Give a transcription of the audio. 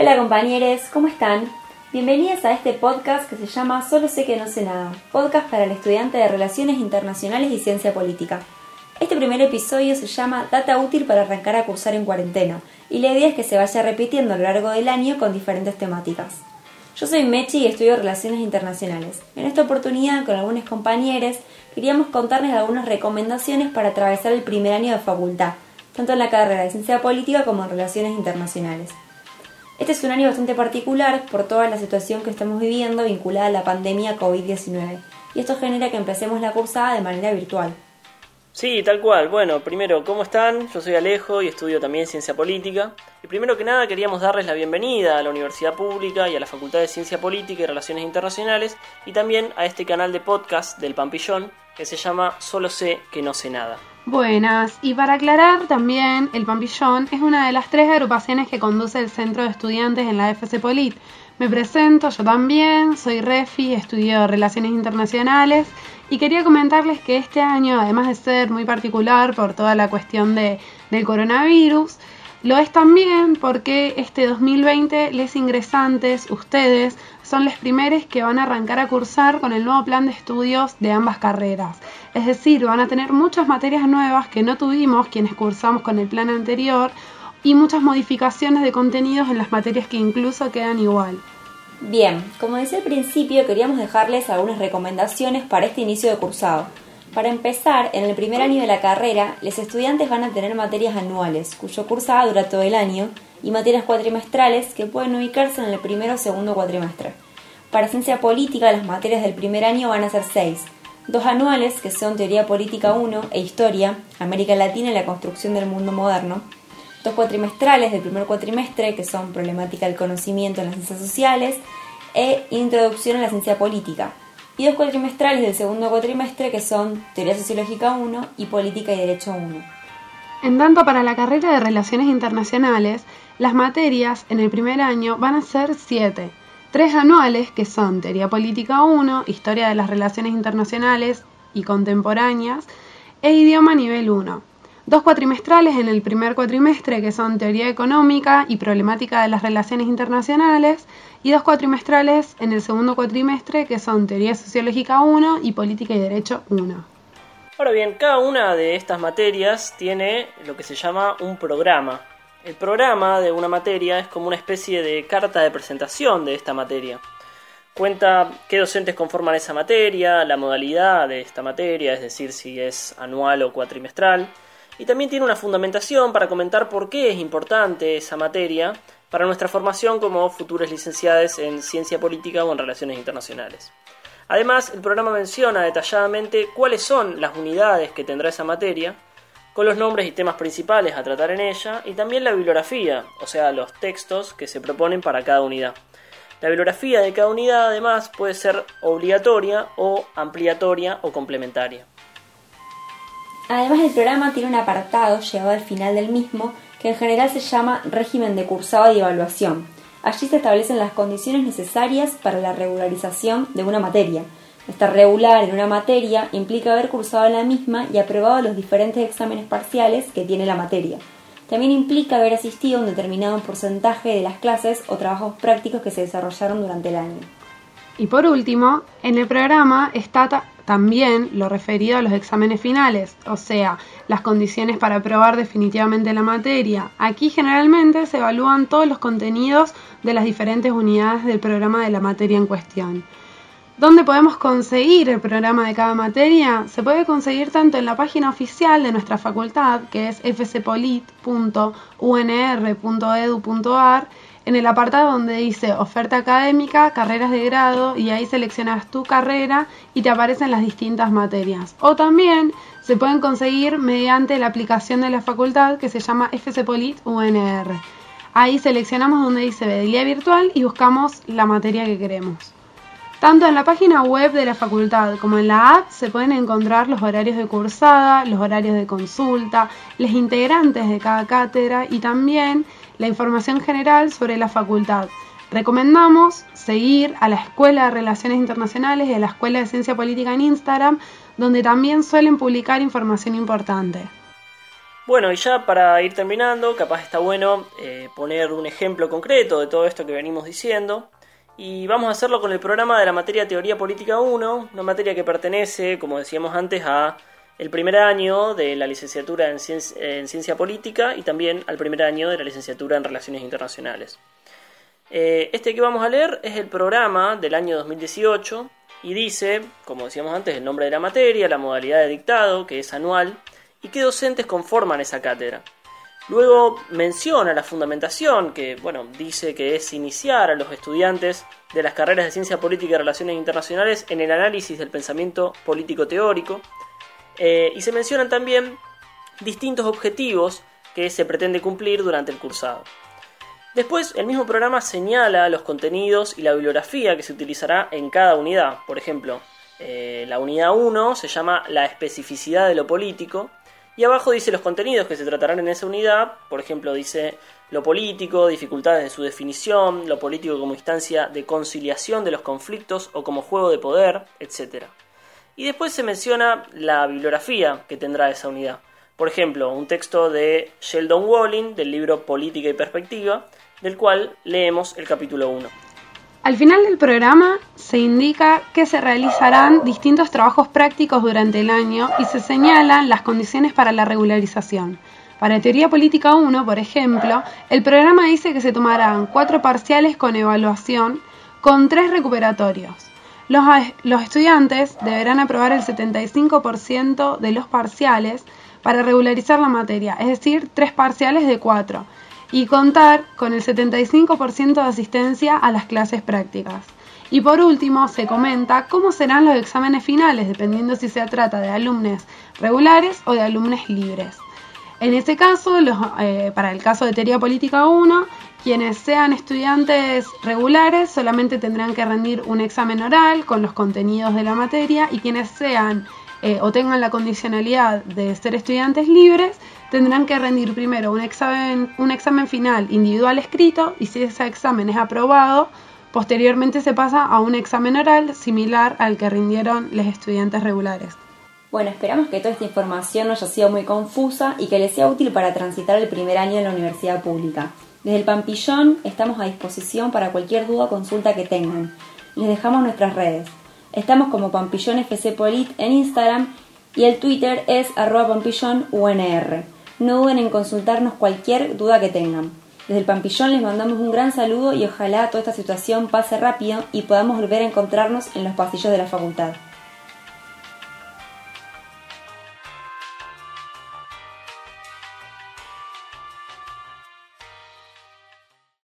Hola compañeros, ¿cómo están? Bienvenidos a este podcast que se llama Solo sé que no sé nada, podcast para el estudiante de Relaciones Internacionales y Ciencia Política. Este primer episodio se llama Data útil para arrancar a cursar en cuarentena, y la idea es que se vaya repitiendo a lo largo del año con diferentes temáticas. Yo soy Mechi y estudio Relaciones Internacionales. En esta oportunidad, con algunos compañeros, queríamos contarles algunas recomendaciones para atravesar el primer año de facultad, tanto en la carrera de Ciencia Política como en Relaciones Internacionales. Este es un año bastante particular por toda la situación que estamos viviendo vinculada a la pandemia COVID-19 y esto genera que empecemos la cursada de manera virtual. Sí, tal cual. Bueno, primero, ¿cómo están? Yo soy Alejo y estudio también Ciencia Política. Y primero que nada queríamos darles la bienvenida a la Universidad Pública y a la Facultad de Ciencia Política y Relaciones Internacionales y también a este canal de podcast del Pampillón que se llama Solo sé que no sé nada. Buenas, y para aclarar también, el Pampillón es una de las tres agrupaciones que conduce el Centro de Estudiantes en la FC Polit. Me presento, yo también, soy Refi, estudio Relaciones Internacionales y quería comentarles que este año, además de ser muy particular por toda la cuestión de, del coronavirus, lo es también porque este 2020 les ingresantes, ustedes, son los primeros que van a arrancar a cursar con el nuevo plan de estudios de ambas carreras. Es decir, van a tener muchas materias nuevas que no tuvimos quienes cursamos con el plan anterior y muchas modificaciones de contenidos en las materias que incluso quedan igual. Bien, como decía al principio, queríamos dejarles algunas recomendaciones para este inicio de cursado. Para empezar, en el primer año de la carrera, los estudiantes van a tener materias anuales, cuyo cursada dura todo el año, y materias cuatrimestrales que pueden ubicarse en el primero o segundo cuatrimestre. Para ciencia política, las materias del primer año van a ser seis, dos anuales, que son Teoría Política 1 e Historia, América Latina y la construcción del mundo moderno, dos cuatrimestrales del primer cuatrimestre, que son Problemática del conocimiento en las ciencias sociales e Introducción a la ciencia política, y dos cuatrimestrales del segundo cuatrimestre, que son Teoría Sociológica 1 y Política y Derecho 1. En tanto, para la carrera de Relaciones Internacionales, las materias en el primer año van a ser siete. Tres anuales, que son Teoría Política 1, Historia de las Relaciones Internacionales y Contemporáneas, e Idioma Nivel 1. Dos cuatrimestrales en el primer cuatrimestre, que son Teoría Económica y Problemática de las Relaciones Internacionales, y dos cuatrimestrales en el segundo cuatrimestre, que son Teoría Sociológica 1 y Política y Derecho 1. Ahora bien, cada una de estas materias tiene lo que se llama un programa. El programa de una materia es como una especie de carta de presentación de esta materia. Cuenta qué docentes conforman esa materia, la modalidad de esta materia, es decir, si es anual o cuatrimestral, y también tiene una fundamentación para comentar por qué es importante esa materia para nuestra formación como futuros licenciados en ciencia política o en relaciones internacionales. Además, el programa menciona detalladamente cuáles son las unidades que tendrá esa materia, con los nombres y temas principales a tratar en ella, y también la bibliografía, o sea, los textos que se proponen para cada unidad. La bibliografía de cada unidad, además, puede ser obligatoria o ampliatoria o complementaria. Además, el programa tiene un apartado llevado al final del mismo que en general se llama régimen de cursado y evaluación. Allí se establecen las condiciones necesarias para la regularización de una materia. Estar regular en una materia implica haber cursado la misma y aprobado los diferentes exámenes parciales que tiene la materia. También implica haber asistido a un determinado porcentaje de las clases o trabajos prácticos que se desarrollaron durante el año. Y por último, en el programa está también lo referido a los exámenes finales, o sea, las condiciones para aprobar definitivamente la materia. Aquí generalmente se evalúan todos los contenidos de las diferentes unidades del programa de la materia en cuestión. ¿Dónde podemos conseguir el programa de cada materia? Se puede conseguir tanto en la página oficial de nuestra facultad, que es fcpolit.unr.edu.ar, en el apartado donde dice oferta académica, carreras de grado y ahí seleccionas tu carrera y te aparecen las distintas materias. O también se pueden conseguir mediante la aplicación de la facultad que se llama FCPolit UNR. Ahí seleccionamos donde dice Bedelía Virtual y buscamos la materia que queremos. Tanto en la página web de la facultad como en la app se pueden encontrar los horarios de cursada, los horarios de consulta, los integrantes de cada cátedra y también la información general sobre la facultad. Recomendamos seguir a la Escuela de Relaciones Internacionales y a la Escuela de Ciencia Política en Instagram, donde también suelen publicar información importante. Bueno, y ya para ir terminando, capaz está bueno eh, poner un ejemplo concreto de todo esto que venimos diciendo. Y vamos a hacerlo con el programa de la materia Teoría Política 1, una materia que pertenece, como decíamos antes, a el primer año de la licenciatura en ciencia, Política y también al primer año de la licenciatura en Relaciones Internacionales. Eh, este que vamos a leer es el programa del año 2018 y dice, como decíamos antes, el nombre de la materia, la modalidad de dictado, que es anual, y qué docentes conforman esa cátedra. Luego menciona la fundamentación, que bueno, dice que es iniciar a los estudiantes de las carreras de Ciencia Política y Relaciones Internacionales en el análisis del pensamiento político teórico. Eh, y se mencionan también distintos objetivos que se pretende cumplir durante el cursado. Después, el mismo programa señala los contenidos y la bibliografía que se utilizará en cada unidad. Por ejemplo, eh, la unidad 1 se llama la especificidad de lo político y abajo dice los contenidos que se tratarán en esa unidad, por ejemplo dice lo político, dificultades en su definición, lo político como instancia de conciliación de los conflictos o como juego de poder, etc. Y después se menciona la bibliografía que tendrá esa unidad. Por ejemplo, un texto de Sheldon Walling del libro Política y Perspectiva, del cual leemos el capítulo 1. Al final del programa se indica que se realizarán distintos trabajos prácticos durante el año y se señalan las condiciones para la regularización. Para Teoría Política 1, por ejemplo, el programa dice que se tomarán cuatro parciales con evaluación con tres recuperatorios. Los, estudiantes deberán aprobar el 75% de los parciales para regularizar la materia, es decir, tres parciales de cuatro y contar con el 75% de asistencia a las clases prácticas. Y por último, se comenta cómo serán los exámenes finales, dependiendo si se trata de alumnos regulares o de alumnos libres. En este caso, eh, para el caso de Teoría Política 1, quienes sean estudiantes regulares solamente tendrán que rendir un examen oral con los contenidos de la materia y quienes sean eh, o tengan la condicionalidad de ser estudiantes libres tendrán que rendir primero un examen, un examen final individual escrito y si ese examen es aprobado, posteriormente se pasa a un examen oral similar al que rindieron los estudiantes regulares. Bueno, esperamos que toda esta información no haya sido muy confusa y que les sea útil para transitar el primer año en la universidad pública. Desde el Pampillón estamos a disposición para cualquier duda o consulta que tengan. Les dejamos nuestras redes. Estamos como Pampillón FC Polit en Instagram y el Twitter es arroba pampillonunr. No duden en consultarnos cualquier duda que tengan. Desde el Pampillón les mandamos un gran saludo y ojalá toda esta situación pase rápido y podamos volver a encontrarnos en los pasillos de la facultad.